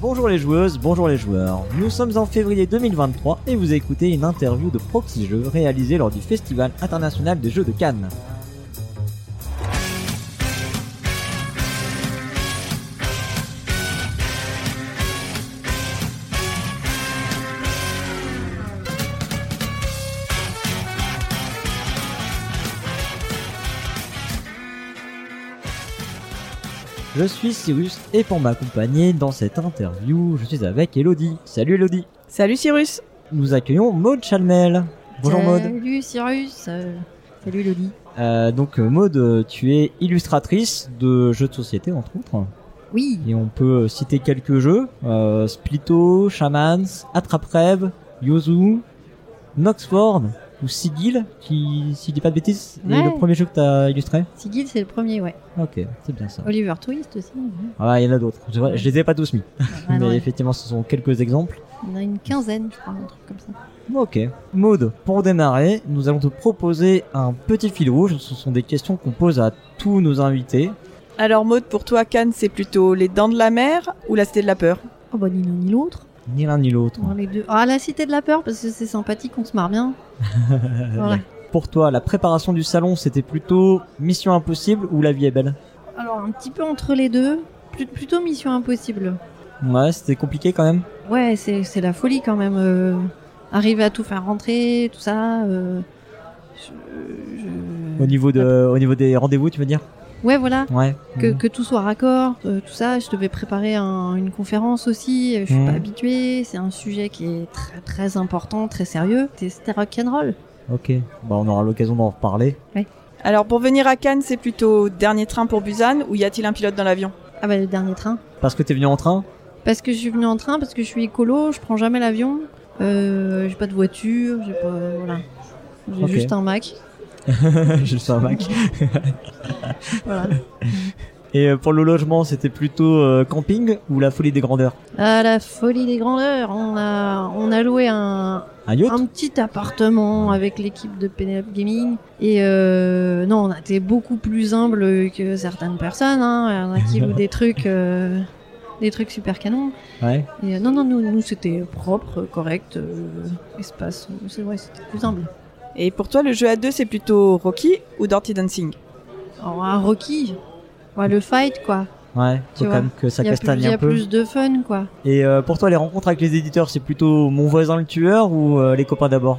Bonjour les joueuses, bonjour les joueurs. Nous sommes en février 2023 et vous écoutez une interview de Proxy Jeux réalisée lors du Festival international des jeux de Cannes. Je suis Cyrus et pour m'accompagner dans cette interview, je suis avec Elodie. Salut Elodie. Salut Cyrus. Nous accueillons Maud Chalmel. Bonjour Maud. Salut Cyrus. Euh, salut Elodie. Euh, donc euh, Maud, euh, tu es illustratrice de jeux de société entre autres. Oui. Et on peut citer quelques jeux. Euh, Splito, Shamans, Attrape-Rêve, Yozu, Noxford ou Sigil, qui, si je dis pas de bêtises, est le premier jeu que tu as illustré. Sigil, c'est le premier, ouais. Ok, c'est bien ça. Oliver Twist aussi. ouais. Ah, il y en a d'autres. Je, je les ai pas tous mis. Ah, non, Mais effectivement, ce sont quelques exemples. Il y en a une quinzaine, je crois, un truc comme ça. Ok. Maud, pour démarrer, nous allons te proposer un petit fil rouge. Ce sont des questions qu'on pose à tous nos invités. Alors Maud, pour toi Cannes, c'est plutôt les dents de la mer ou la cité de la peur? Oh bah ni l'un ni l'autre. Ni l'un ni l'autre. Bon, les deux. Ah, la cité de la peur, parce que c'est sympathique, on se marre bien. Pour toi, la préparation du salon, c'était plutôt Mission Impossible ou La vie est belle? Alors, un petit peu entre les deux. Plutôt Mission Impossible. Ouais, c'était compliqué quand même. Ouais, c'est c'est la folie quand même. euh, arriver à tout faire rentrer, tout ça. euh, je- je- Au niveau, de, au niveau des rendez-vous, tu veux dire? Ouais, voilà. Ouais. que, Mhm. que tout soit raccord, euh, tout ça. Je devais préparer un- une conférence aussi. euh, Je suis Mhm. pas habituée. C'est un sujet qui est très très important, très sérieux. C'était- rock'n'roll. Ok. Bah, on aura l'occasion d'en reparler. Alors pour venir à Cannes, c'est plutôt dernier train pour Busan ou y a-t-il un pilote dans l'avion? Ah bah le dernier train. Parce que t'es venu en train? Parce que je suis venue en train, parce que je suis écolo, je prends jamais l'avion. Euh, j'ai pas de voiture, j'ai pas voilà. J'ai juste un Mac. Juste un Mac. Voilà. Et euh, pour le logement, c'était plutôt euh, camping ou la folie des grandeurs? À la folie des grandeurs, on a on a loué un, Un petit appartement avec l'équipe de Penelope Gaming. Et euh, non, on a été beaucoup plus humble que certaines personnes. Hein. Il y en a qui louent des trucs, euh, des trucs super canons. Ouais. Et non, non, nous, nous c'était propre, correct, espace. C'est vrai, c'était plus humble. Et pour toi, le jeu à deux, c'est plutôt Rocky ou Dirty Dancing Alors, un Rocky, ouais, le fight, quoi. Ouais, Tu faut vois, quand même que ça Il y a, plus, castagne il y a un peu. plus de fun, quoi. Et euh, pour toi, les rencontres avec les éditeurs, c'est plutôt mon voisin le tueur ou euh, les copains d'abord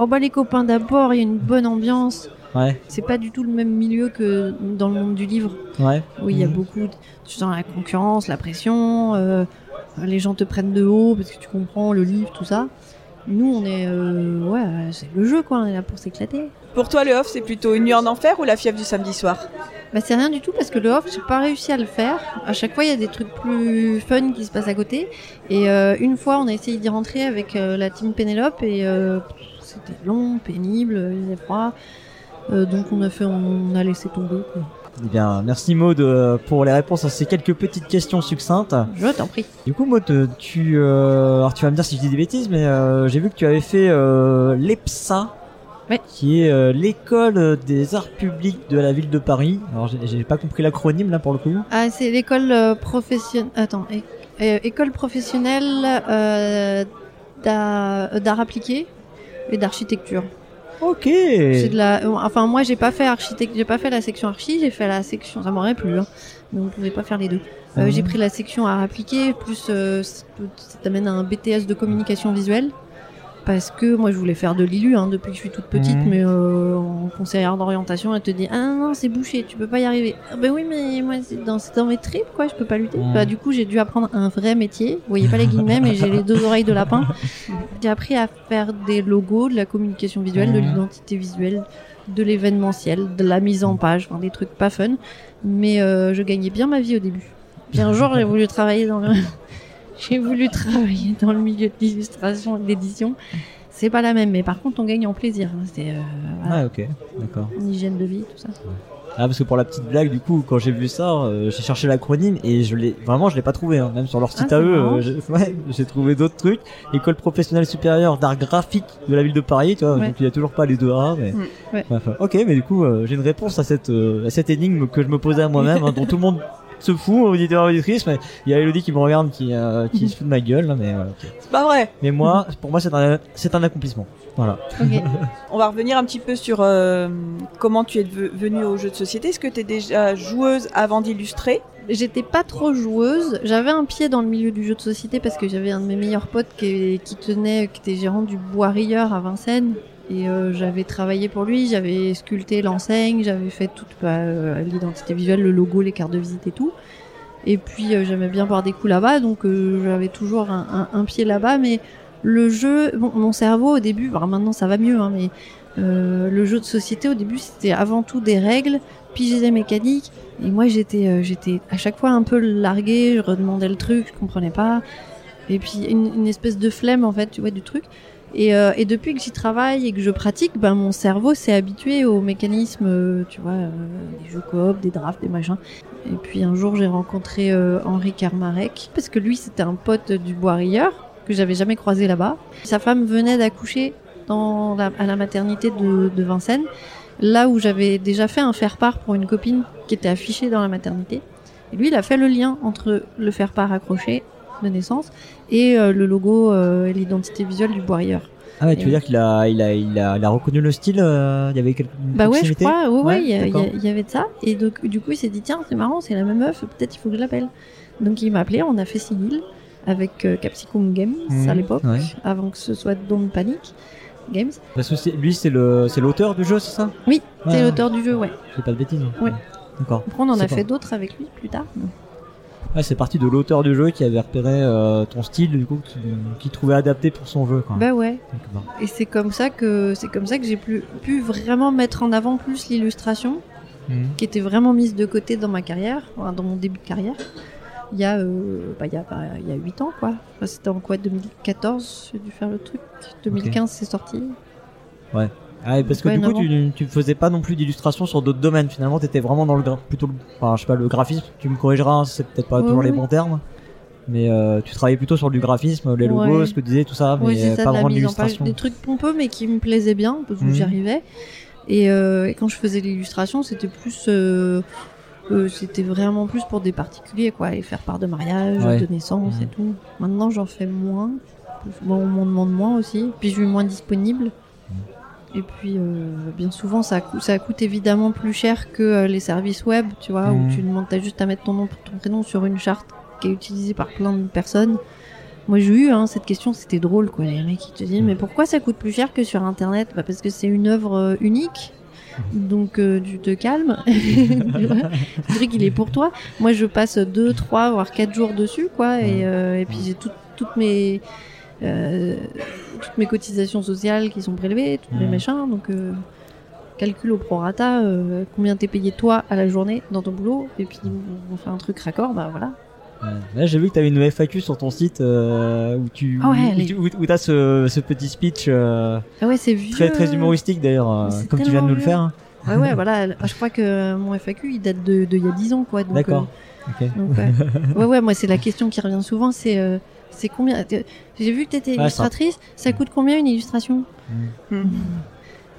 Oh bah les copains d'abord, il y a une bonne ambiance. Ouais, C'est pas du tout le même milieu que dans le monde du livre. ouais. Oui, il y a Mhm. beaucoup. De... Tu sens la concurrence, la pression. euh, les gens te prennent de haut parce que tu comprends le livre, tout ça. Nous, on est, euh, ouais, c'est le jeu quoi. On est là pour s'éclater. Pour toi, le off, c'est plutôt une nuit en enfer ou la fièvre du samedi soir? Bah c'est rien du tout parce que le off, j'ai pas réussi à le faire. À chaque fois, il y a des trucs plus fun qui se passent à côté. Et euh, une fois, on a essayé d'y rentrer avec euh, la team Pénélope et c'était long, pénible, il faisait froid. Donc on a fait, on a laissé tomber. Quoi. Eh bien, merci Maud euh, pour les réponses à ces quelques petites questions succinctes. Je t'en prie. Du coup, Maud, tu, euh, alors tu vas me dire si je dis des bêtises, mais euh, j'ai vu que tu avais fait euh, l'EPSA, Ouais. qui est l'école des arts publics de la ville de Paris. Alors, j'ai- pas compris l'acronyme là pour le coup. Ah, c'est l'école professionnelle. Attends, école professionnelle d'art appliqué et d'architecture. Ok. C'est de la. Enfin, moi, j'ai pas fait architecte, j'ai pas fait la section archi, j'ai fait la section. Ça m'aurait plu. Hein. Mais on pouvait pas faire les deux. Euh, Mhm. J'ai pris la section art appliqué, plus euh, ça t'amène à un BTS de communication visuelle. Parce que moi, je voulais faire de l'ILU hein, depuis que je suis toute petite, Mhm. mais euh, en conseillère d'orientation, elle te dit Ah non, non, c'est bouché, tu peux pas y arriver. Ah, ben oui, mais moi, c'est dans, dans mes tripes, quoi, je peux pas lutter. Mhm. Bah, du coup, j'ai dû apprendre un vrai métier. Vous voyez pas les guillemets, mais j'ai les deux oreilles de lapin. J'ai appris à faire des logos, de la communication visuelle, de Mhm. l'identité visuelle, de l'événementiel, de la mise en page, enfin, des trucs pas fun. Mais euh, je gagnais bien ma vie au début. Puis un jour, j'ai voulu travailler dans le... j'ai voulu travailler dans le milieu de l'illustration et de l'édition. C'est pas la même, mais par contre, on gagne en plaisir. hein. C'est euh, voilà, Ouais, ok, d'accord. une hygiène de vie, tout ça. Ah, parce que pour la petite blague, du coup, quand j'ai vu ça, euh, j'ai cherché l'acronyme et je l'ai vraiment, je l'ai pas trouvé. Hein. Même sur leur site Ah, à eux, euh, j'ai ouais, j'ai trouvé d'autres trucs. École professionnelle supérieure d'art graphique de la ville de Paris, tu vois. Ouais. Donc il y a toujours pas les deux A, mais. Mm. Ouais. Enfin, ok, mais du coup, j'ai une réponse à cette à cette énigme que je me posais à moi-même, hein, dont tout le monde se fout, auditeur auditrice, mais il y a Elodie qui me regarde, qui, euh, qui se fout de ma gueule, là, mais, euh. C'est pas vrai. mais moi, pour moi, c'est un, c'est un accomplissement. Voilà. On va revenir un petit peu sur euh, comment tu es ve- venue au jeu de société. Est-ce que tu es déjà joueuse avant d'illustrer? J'étais pas trop joueuse. J'avais un pied dans le milieu du jeu de société parce que j'avais un de mes meilleurs potes qui, qui tenait, qui était gérant du Bois Rieur à Vincennes. Et euh, j'avais travaillé pour lui, j'avais sculpté l'enseigne, j'avais fait toute bah, euh, l'identité visuelle, le logo, les cartes de visite et tout. Et puis euh, j'aimais bien boire des coups là-bas, donc j'avais toujours un, pied là-bas. Mais le jeu, mon cerveau au début, alors maintenant ça va mieux, hein, mais le jeu de société au début c'était avant tout des règles, piger des mécaniques. Et moi j'étais, j'étais à chaque fois un peu larguée, je redemandais le truc, je comprenais pas. Et puis une, une espèce de flemme en fait, tu vois, du truc. Et, euh, et depuis que j'y travaille et que je pratique, ben mon cerveau s'est habitué aux mécanismes, euh, tu vois, euh, des jeux coop, des drafts, des machins. Et puis un jour j'ai rencontré Henri Karmarek parce que lui c'était un pote du Bois Rieur que j'avais jamais croisé là-bas. Sa femme venait d'accoucher à la maternité de Vincennes, là où j'avais déjà fait un faire-part pour une copine qui était affichée dans la maternité. Et lui, il a fait le lien entre le faire-part accroché de naissance et euh, le logo euh, et l'identité visuelle du Bois Rieur. Ah ouais, tu veux dire qu'il a, il a, il a, il a reconnu le style, euh, il y avait quelque Bah ouais, je crois, ouais, ouais, il y, avait de ça. Et donc, du coup, il s'est dit, tiens, c'est marrant, c'est la même meuf, peut-être il faut que je l'appelle. Donc, il m'a appelé, on a fait Sigil avec euh, Capsicum Games Mhm, à l'époque, ouais. avant que ce soit Don't Panic Games. Parce que lui, c'est l'auteur du jeu, c'est ça? Oui, c'est l'auteur du jeu, ouais. C'est pas de bêtises. hein. Ouais. D'accord. Après, on en a pas- fait d'autres avec lui plus tard. Ouais, c'est parti de l'auteur du jeu qui avait repéré euh, ton style, du coup, qui, qui trouvait adapté pour son jeu, quoi. Bah ouais. Donc. Et c'est comme ça que c'est comme ça que j'ai pu, pu vraiment mettre en avant plus l'illustration, Mhm. qui était vraiment mise de côté dans ma carrière, dans mon début de carrière. Il y a, euh, bah, il y a, bah, il y a 8 ans, quoi. Enfin, C'était en quoi 2014, j'ai dû faire le truc. 2015, c'est sorti. Ah, parce que Ouais, du coup, tu, tu faisais pas non plus d'illustration sur d'autres domaines. Finalement, t'étais vraiment dans le plutôt, le- enfin, je sais pas, le graphisme. Tu me corrigeras, hein, c'est peut-être pas toujours les oui. bons termes. Mais euh, tu travaillais plutôt sur du graphisme, les logos, Ouais. ce que tu disais, tout ça, mais ça, pas de vraiment d'illustration. Des trucs pompeux, mais qui me plaisaient bien, parce que Mhm. j'y arrivais. Et, euh, et quand je faisais l'illustration, c'était plus. euh, c'était vraiment plus pour des particuliers, quoi. Et faire part de mariage, Ouais. de naissance et Mhm. tout. Maintenant, j'en fais moins. Bon, on m'en demande moins aussi. Puis je suis moins disponible. Et puis, euh, bien souvent, ça, coûte, ça coûte évidemment plus cher que euh, les services web, tu vois, où tu demandes t'as juste à mettre ton nom, ton prénom sur une charte qui est utilisée par plein de personnes. Moi, j'ai eu hein, cette question, c'était drôle, quoi. Les mecs, ils te disent, mais pourquoi ça coûte plus cher que sur Internet? Bah, Parce que c'est une œuvre euh, unique. Donc, euh, tu te calmes. Le truc, il est pour toi. Moi, je passe 2, 3, voire 4 jours dessus, quoi. Et, et puis, j'ai tout- toutes mes. Euh, toutes mes cotisations sociales qui sont prélevées, tous mes Mhm. machins, donc euh, calcul au prorata, euh, combien t'es payé toi à la journée dans ton boulot, et puis on fait un truc raccord, bah voilà. Ouais. Là, j'ai vu que t'avais une FAQ sur ton site euh, où tu, Ah ouais, où, tu- où- où t'as ce, ce petit speech euh, Ah ouais, c'est vieux. très très humoristique d'ailleurs, comme tu viens de nous le faire. Ouais, ouais, voilà. Je crois que mon FAQ, il date de, de il y a 10 ans, quoi. D'accord. euh, ouais. ouais, ouais, moi, c'est la question qui revient souvent, c'est c'est combien. J'ai vu que t'étais ça- illustratrice, ça coûte combien une illustration Hmm. Moi,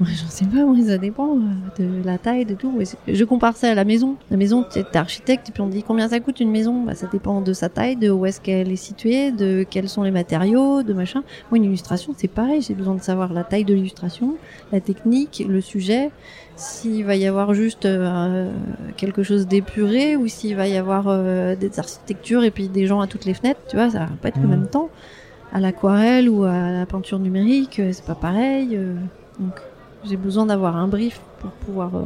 j'en sais pas, moi, ça dépend euh, de la taille, de tout. Je compare ça à la maison. La maison, t'es t'es architecte, et puis on dit combien ça coûte une maison? Bah, Ça dépend de sa taille, de où est-ce qu'elle est située, de quels sont les matériaux, de machin. Moi, une illustration, c'est pareil. J'ai besoin de savoir la taille de l'illustration, la technique, le sujet, s'il va y avoir juste euh, quelque chose d'épuré ou s'il va y avoir euh, des architectures et puis des gens à toutes les fenêtres. Tu vois, ça va pas être le Mhm. même temps. À l'aquarelle ou à la peinture numérique, euh, c'est pas pareil. euh, donc, j'ai besoin d'avoir un brief pour pouvoir euh,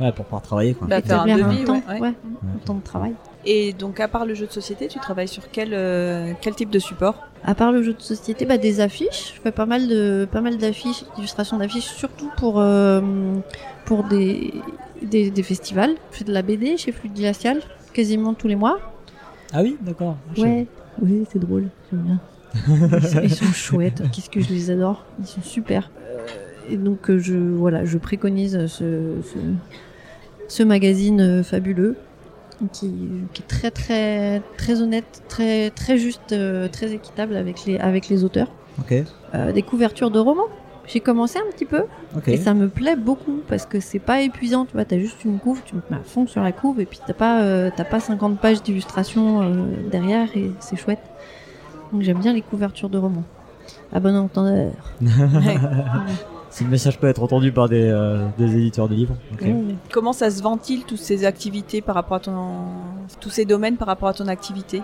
Ouais, pour pouvoir travailler quoi. Bah, faire un devis, un temps, ouais, ouais. ouais, un temps de travail. Et donc, à part le jeu de société, tu travailles sur quel, euh, quel type de support? À part le jeu de société, bah, des affiches. Je fais pas mal de pas mal d'affiches, d'illustrations d'affiches, surtout pour euh, pour des, des des festivals. Je fais de la BD chez Fluide Glacial quasiment tous les mois. Ah oui, d'accord. Je- Ouais, oui, c'est drôle, j'aime bien. Ils sont, ils sont chouettes, qu'est-ce que je les adore, ils sont super. Et donc euh, je voilà, je préconise ce ce, ce magazine euh, fabuleux qui, qui est très très très honnête, très très juste, euh, très équitable avec les avec les auteurs. Euh, des couvertures de romans J'ai commencé un petit peu et ça me plaît beaucoup parce que c'est pas épuisant. Tu vois, t'as juste une couve, tu mets à fond sur la couve et puis t'as pas, euh, t'as pas 50 pages d'illustration euh, derrière et c'est chouette. Donc j'aime bien les couvertures de romans. À bon entendeur. Si le message peut être entendu par des, euh, des éditeurs de livres. Mmh. Comment ça se ventile toutes ces activités par rapport à ton tous ces domaines par rapport à ton activité?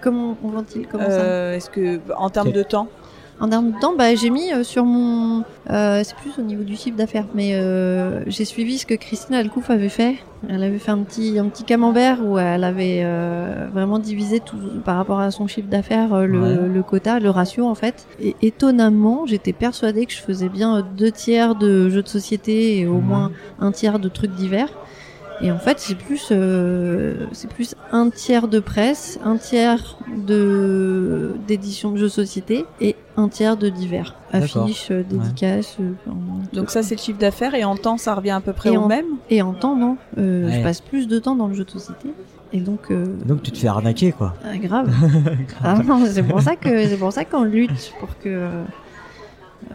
Comment on ventile Comment ça? Euh, Est-ce que en termes de temps? En termes de temps, bah, j'ai mis euh, sur mon. euh, c'est plus au niveau du chiffre d'affaires, mais euh, j'ai suivi ce que Christine Alcouf avait fait. Elle avait fait un petit, un petit camembert où elle avait euh, vraiment divisé tout par rapport à son chiffre d'affaires, euh, le, Ouais. le quota, le ratio en fait. Et étonnamment, j'étais persuadée que je faisais bien deux tiers de jeux de société et au Mhm. moins un tiers de trucs divers. Et en fait, c'est plus, euh, c'est plus un tiers de presse, un tiers de d'édition de jeux de société et un tiers de divers, affiches, euh, dédicaces. euh, enfin, Donc ça c'est le chiffre d'affaires et en temps ça revient à peu près Et au en- même. et en temps, non. Euh, Ouais. Je passe plus de temps dans le jeu de société. Et donc, euh, Donc tu te fais arnaquer quoi. ah, grave. ah non, c'est pour ça que c'est pour ça qu'on lutte pour que euh,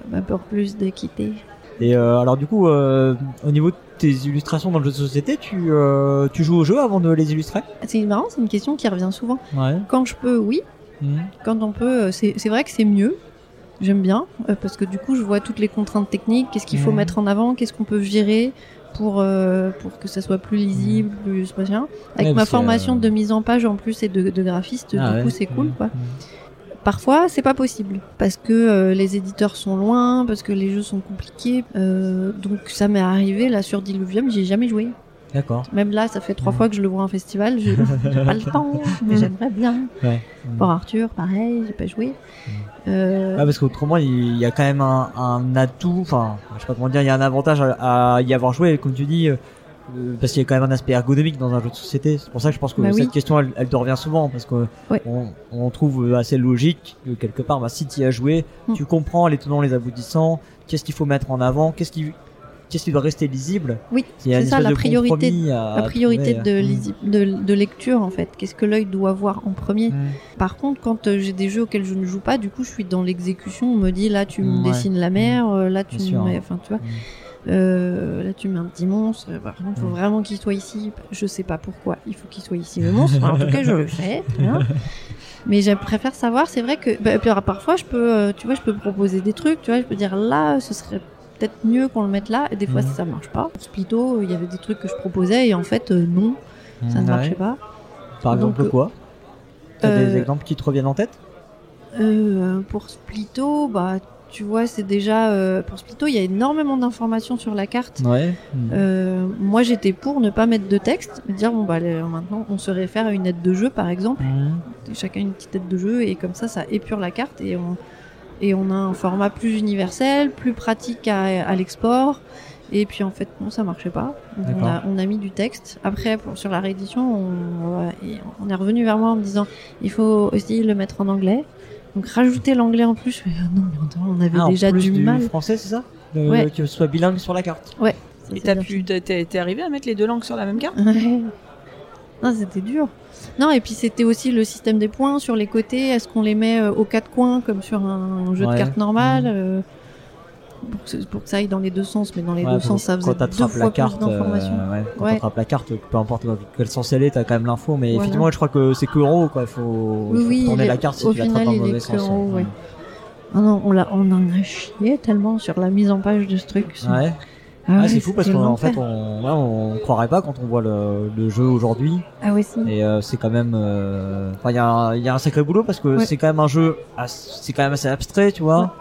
bah, pour plus d'équité. Et euh, alors du coup, euh, au niveau de tes illustrations dans le jeu de société, tu, euh, tu joues au jeu avant de les illustrer? C'est marrant, c'est une question qui revient souvent. Ouais. Quand je peux, oui. Mhm. Quand on peut, c'est vrai que c'est mieux. J'aime bien euh, parce que du coup, je vois toutes les contraintes techniques, qu'est-ce qu'il faut Mhm. mettre en avant, qu'est-ce qu'on peut virer pour euh, pour que ça soit plus lisible, plus machin? Avec Ouais, ma formation euh, de mise en page en plus et de, de graphiste, Ah du ouais. coup, c'est cool quoi. Parfois, c'est pas possible parce que euh, les éditeurs sont loin, parce que les jeux sont compliqués. euh, donc, ça m'est arrivé là sur Diluvium, j'ai jamais joué. D'accord. Même là, ça fait trois Mhm. fois que je le vois en festival, j'ai pas le temps, mais j'aimerais bien. Ouais. Pour Arthur, pareil, j'ai pas joué. Euh, Ouais, parce qu'autrement, il y a quand même un, un atout, enfin, je sais pas comment dire, il y a un avantage à, à y avoir joué, comme tu dis, parce qu'il y a quand même un aspect ergonomique dans un jeu de société. C'est pour ça que je pense que Bah cette oui. question, elle, elle te revient souvent, parce Ouais. on, trouve assez logique que quelque part, bah, si tu y as joué, Mm. tu comprends les tenants, les aboutissants, qu'est-ce qu'il faut mettre en avant, qu'est-ce qui, qu'est-ce qui doit rester lisible. Oui, c'est ça la priorité, à la priorité trouver. de, Mm. lisi- de, de lecture en fait. Qu'est-ce que l'œil doit voir en premier Mm. Par contre, quand euh, j'ai des jeux auxquels je ne joue pas, du coup, je suis dans l'exécution. On me dit là, tu me Ouais. dessines la mer, euh, là, tu Bien me sûr. mets, enfin, tu vois, Mm. Euh, là, tu mets un petit monstre. Euh, Par contre, il faut vraiment qu'il soit ici. Je sais pas pourquoi. Il faut qu'il soit ici le monstre. en tout cas, je le fais. hein. Mais je préfère savoir. C'est vrai que bah, puis, alors, parfois, je peux, euh, tu vois, je peux proposer des trucs. Tu vois, je peux dire là, ce serait peut-être mieux qu'on le mette là. Et des fois, ça marche pas. Pour Splito, il y avait des trucs que je proposais et en fait, euh, non, ça ne Ouais. marchait pas. Par Donc, exemple, quoi? T'as des exemples qui te reviennent en tête? pour Splito, bah, tu vois, c'est déjà euh, pour Splito, il y a énormément d'informations sur la carte. Ouais. Euh, moi, j'étais pour ne pas mettre de texte, dire bon bah allez, maintenant, on se réfère à une aide de jeu, par exemple, chacun une petite aide de jeu et comme ça, ça épure la carte et on et on a un format plus universel, plus pratique à, à l'export. Et puis en fait, non, ça marchait pas. Donc, on, a, on a mis du texte. Après, pour, sur la réédition, on, on est revenu vers moi en me disant il faut aussi le mettre en anglais. Donc rajouter l'anglais en plus, je fais, Ah non, mais on avait Ah, en déjà plus du, mal. français, c'est ça Le- Ouais. Que ce soit bilingue sur la carte. Ça, Et t'as pu, t'es- arrivé à mettre les deux langues sur la même carte? Ouais. Non, c'était dur. Non, et puis c'était aussi le système des points sur les côtés. Est-ce qu'on les met euh, aux quatre coins comme sur un jeu Ouais. de cartes normal Mhm. euh, pour, que, ce- pour que ça aille dans les deux sens, mais dans les Ouais, deux sens, ça faisait deux fois la plus d'informations. euh, ouais, quand Ouais. t'attrapes la carte, peu importe dans quel sens elle est, t'as quand même l'info. Mais Voilà. effectivement, je crois que c'est que en haut, quoi. Il faut, Oui, oui, tourner il la carte si tu l'attrapes dans le mauvais sens. ouais. Ah non, on, l'a, on en a chié tellement sur la mise en page de ce truc. Ouais. Ah Ah, ouais, c'est fou parce qu'en fait, on, ouais, on croirait pas quand on voit le, le jeu aujourd'hui. Ah ouais, si. Et euh, c'est quand même, euh, il y, a un- il y a un sacré boulot parce que Ouais. c'est quand même un jeu, c'est quand même assez abstrait, tu vois.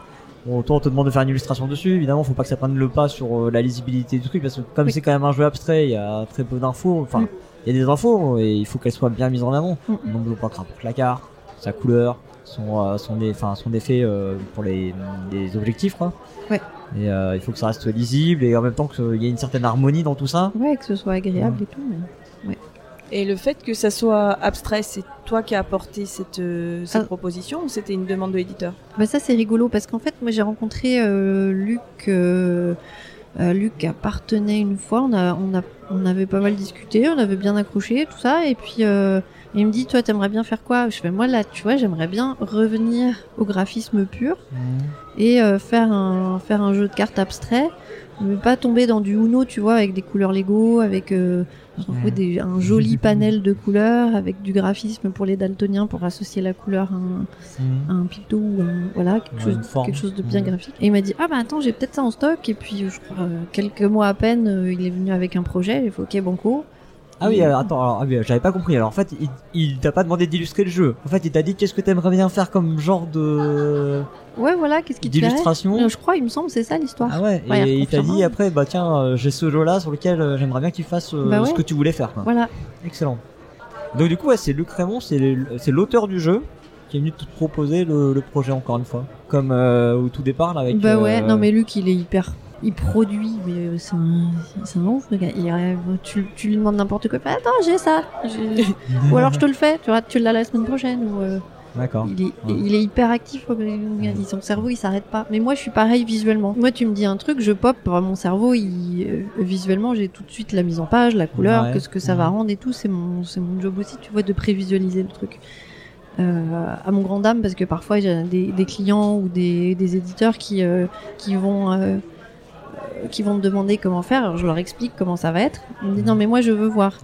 Bon, toi, on te demande de faire une illustration dessus. Évidemment, faut pas que ça prenne le pas sur euh, la lisibilité du truc parce que comme Oui. c'est quand même un jeu abstrait, il y a très peu d'infos. Enfin, Mm. il y a des infos et il faut qu'elles soient bien mises en avant. Mm. Le nombre de points que rapporte la carte, sa couleur, son, euh, son, enfin, son effet euh, pour les, les objectifs, quoi. Ouais. Et euh, il faut que ça reste lisible et en même temps qu'il y ait une certaine harmonie dans tout ça. Ouais, que ce soit agréable et tout. Mais... Et le fait que ça soit abstrait, c'est toi qui as apporté cette, euh, cette Ah. proposition ou c'était une demande de l'éditeur? Bah ça c'est rigolo parce qu'en fait moi j'ai rencontré euh, Luc euh, euh, Luc appartenait une fois. On a on a on avait pas mal discuté on avait bien accroché tout ça. Et puis euh, il me dit toi t'aimerais bien faire quoi? Je fais moi là tu vois j'aimerais bien revenir au graphisme pur et euh, faire un faire un jeu de cartes abstrait, mais pas tomber dans du Uno, tu vois, avec des couleurs Lego, avec euh, Ouais. des- un joli panel de couleurs, avec du graphisme pour les daltoniens pour associer la couleur à un, un pitot ou un, voilà quelque, chose, quelque de bien graphique. Et il m'a dit ah bah attends j'ai peut-être ça en stock et puis je crois euh, quelques mois à peine euh, il est venu avec un projet, il faut ok banco. Ah oui, alors, attends, alors, ah oui, j'avais pas compris. Alors en fait, il, il t'a pas demandé d'illustrer le jeu. En fait, il t'a dit qu'est-ce que t'aimerais bien faire comme genre de Ouais voilà qu'est-ce qui te plairait d'illustration. Euh, Je crois il me semble c'est ça l'histoire. Ah ouais, Ouais, et il t'a dit après, bah tiens, euh, j'ai ce jeu-là sur lequel euh, j'aimerais bien que tu fasses euh, Bah ouais. ce que tu voulais faire. Quoi. Voilà. Excellent. Donc du coup, ouais, c'est Luc Raymond, c'est l'auteur du jeu qui est venu te proposer le, le projet encore une fois, comme au tout départ là, avec. Bah ouais non mais Luc il est hyper il produit mais euh, c'est un un ouf le gars. Il rêve tu, tu lui demandes n'importe quoi attends j'ai ça ou alors je te le fais tu vois tu l'as la semaine prochaine ou euh, D'accord. Il est, il est hyper actif, son cerveau il s'arrête pas. Mais moi je suis pareil visuellement. Moi tu me dis un truc, je pop, mon cerveau il, euh, visuellement j'ai tout de suite la mise en page, la couleur, Ouais. que ce que ça va rendre et tout. C'est mon, mon job aussi, tu vois, de prévisualiser le truc. Euh, à mon grand dame parce que parfois j'ai des, des clients ou des, des éditeurs qui, euh, qui vont. euh, qui vont me demander comment faire, alors je leur explique comment ça va être. Ils me disent non mais moi je veux voir.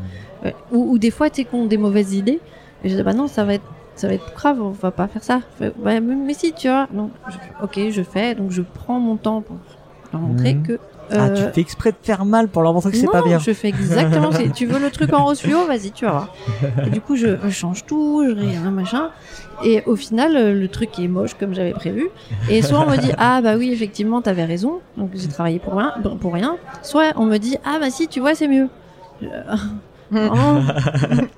Ouais. Ou, ou des fois tu sais qu'on des mauvaises idées. Et je dis bah non ça va être ça va être grave, on va pas faire ça. Fais, Bah, mais, si, tu vois. Donc, je ok, je fais, donc je prends mon temps pour leur montrer Mhm. que. Ah, tu euh, fais exprès de faire mal pour leur montrer que c'est non, pas bien. je fais exactement. tu veux le truc en rose fluo, vas-y, tu vas voir. Et du coup, je, change tout, je rien, machin. Et au final, euh, le truc est moche comme j'avais prévu. Et soit on me dit ah bah oui effectivement t'avais raison, donc j'ai travaillé pour rien, pour rien. Soit on me dit ah bah si tu vois c'est mieux. Je- Vraiment,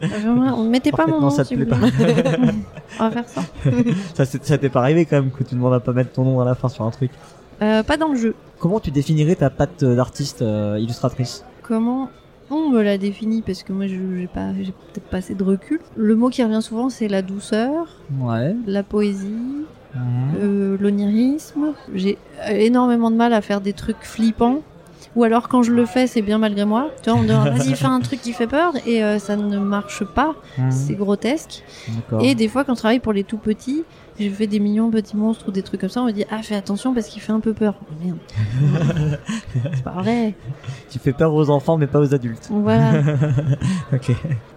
vraiment, mettez pas mon nom ça te plaît plaît. on va faire ça. Ça, ça t'est pas arrivé quand même que tu demandes à pas mettre ton nom à la fin sur un truc. Euh, pas dans le jeu. Comment tu définirais ta patte d'artiste euh, illustratrice Comment on me l'a défini parce que moi je j'ai pas j'ai peut-être pas assez de recul. Le mot qui revient souvent c'est la douceur, Ouais. la poésie, euh, l'onirisme. J'ai énormément de mal à faire des trucs flippants. Ou alors quand je le fais, c'est bien malgré moi. Tu vois, on me demande vas-y fais un truc qui fait peur et euh, ça ne marche pas. C'est grotesque. Et des fois quand je travaille pour les tout petits, je fais des millions petits monstres ou des trucs comme ça, on me dit ah fais attention parce qu'il fait un peu peur. Oh, merde. c'est pas vrai. Tu fais peur aux enfants mais pas aux adultes. Voilà. Ok.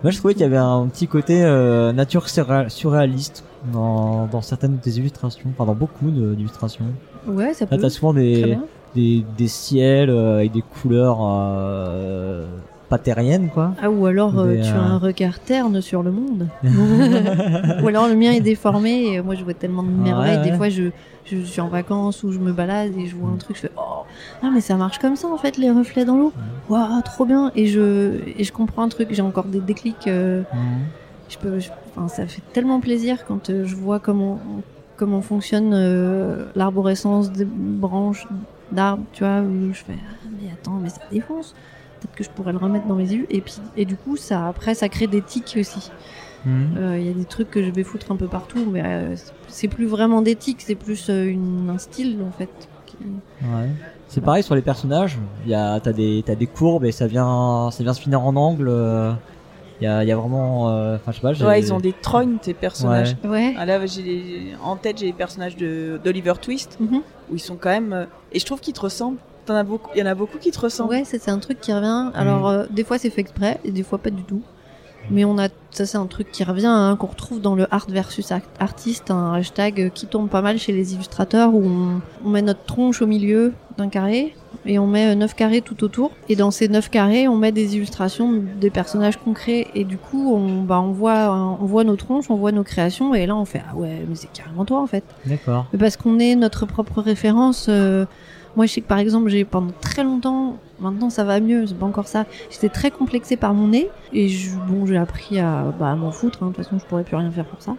Moi je trouvais qu'il y avait un petit côté euh, nature surréa- surréaliste dans, dans certaines de tes illustrations, enfin dans beaucoup d'illustrations. Ouais, ça Là peut. t'as souvent des, des, des ciels euh, avec des couleurs euh, pas terriennes quoi. Ah, ou alors euh, Des, tu euh, as un regard terne sur le monde. ou alors le mien est déformé et moi je vois tellement de merveilles. Ouais, Des fois je, je suis en vacances ou je me balade et je vois un truc, je fais oh, ah mais ça marche comme ça en fait les reflets dans l'eau. Waouh, trop bien. Et je, et je comprends un truc, j'ai encore des déclics. euh, je peux, je- ça fait tellement plaisir quand euh, je vois comment, comment fonctionne euh, l'arborescence des branches d'arbres, tu vois, où je fais ah, mais attends, mais ça défonce. Peut-être que je pourrais le remettre dans mes yeux. Et puis, et du coup, ça, après, ça crée des tics aussi. Mhm. Euh, Il y a des trucs que je vais foutre un peu partout, mais euh, c'est- plus vraiment des tics, c'est plus euh, une, un style en fait. qui- Ouais. C'est pareil sur les personnages. Il y a t'as des t'as des courbes et ça vient ça vient se finir en angle. euh, Il y a il y a vraiment euh, enfin je sais pas. Ouais, ils ont des trognes, tes personnages. Ouais. Ah, là, j'ai les- en tête, j'ai les personnages de- d'Oliver Twist, Mhm. où ils sont quand même. Et je trouve qu'ils te ressemblent. T'en as beaucoup. Il y en a beaucoup qui te ressemblent. Ouais, c'est un truc qui revient. Alors, euh, des fois c'est fait exprès et des fois pas du tout. Mais on a, ça c'est un truc qui revient, hein, qu'on retrouve dans le art versus act- artiste, un hashtag euh, qui tourne pas mal chez les illustrateurs où on, on met notre tronche au milieu d'un carré et on met euh, neuf carrés tout autour. Et dans ces neuf carrés, on met des illustrations des personnages concrets et du coup, on, bah, on voit, on voit nos tronches, on voit nos créations et là on fait ah ouais, mais c'est carrément toi en fait. D'accord. Mais Parce qu'on est notre propre référence. euh, moi, je sais que par exemple, j'ai pendant très longtemps, maintenant ça va mieux, c'est pas encore ça. J'étais très complexée par mon nez et je, bon, j'ai appris à, bah, à m'en foutre. hein, De toute façon, je pourrais plus rien faire pour ça.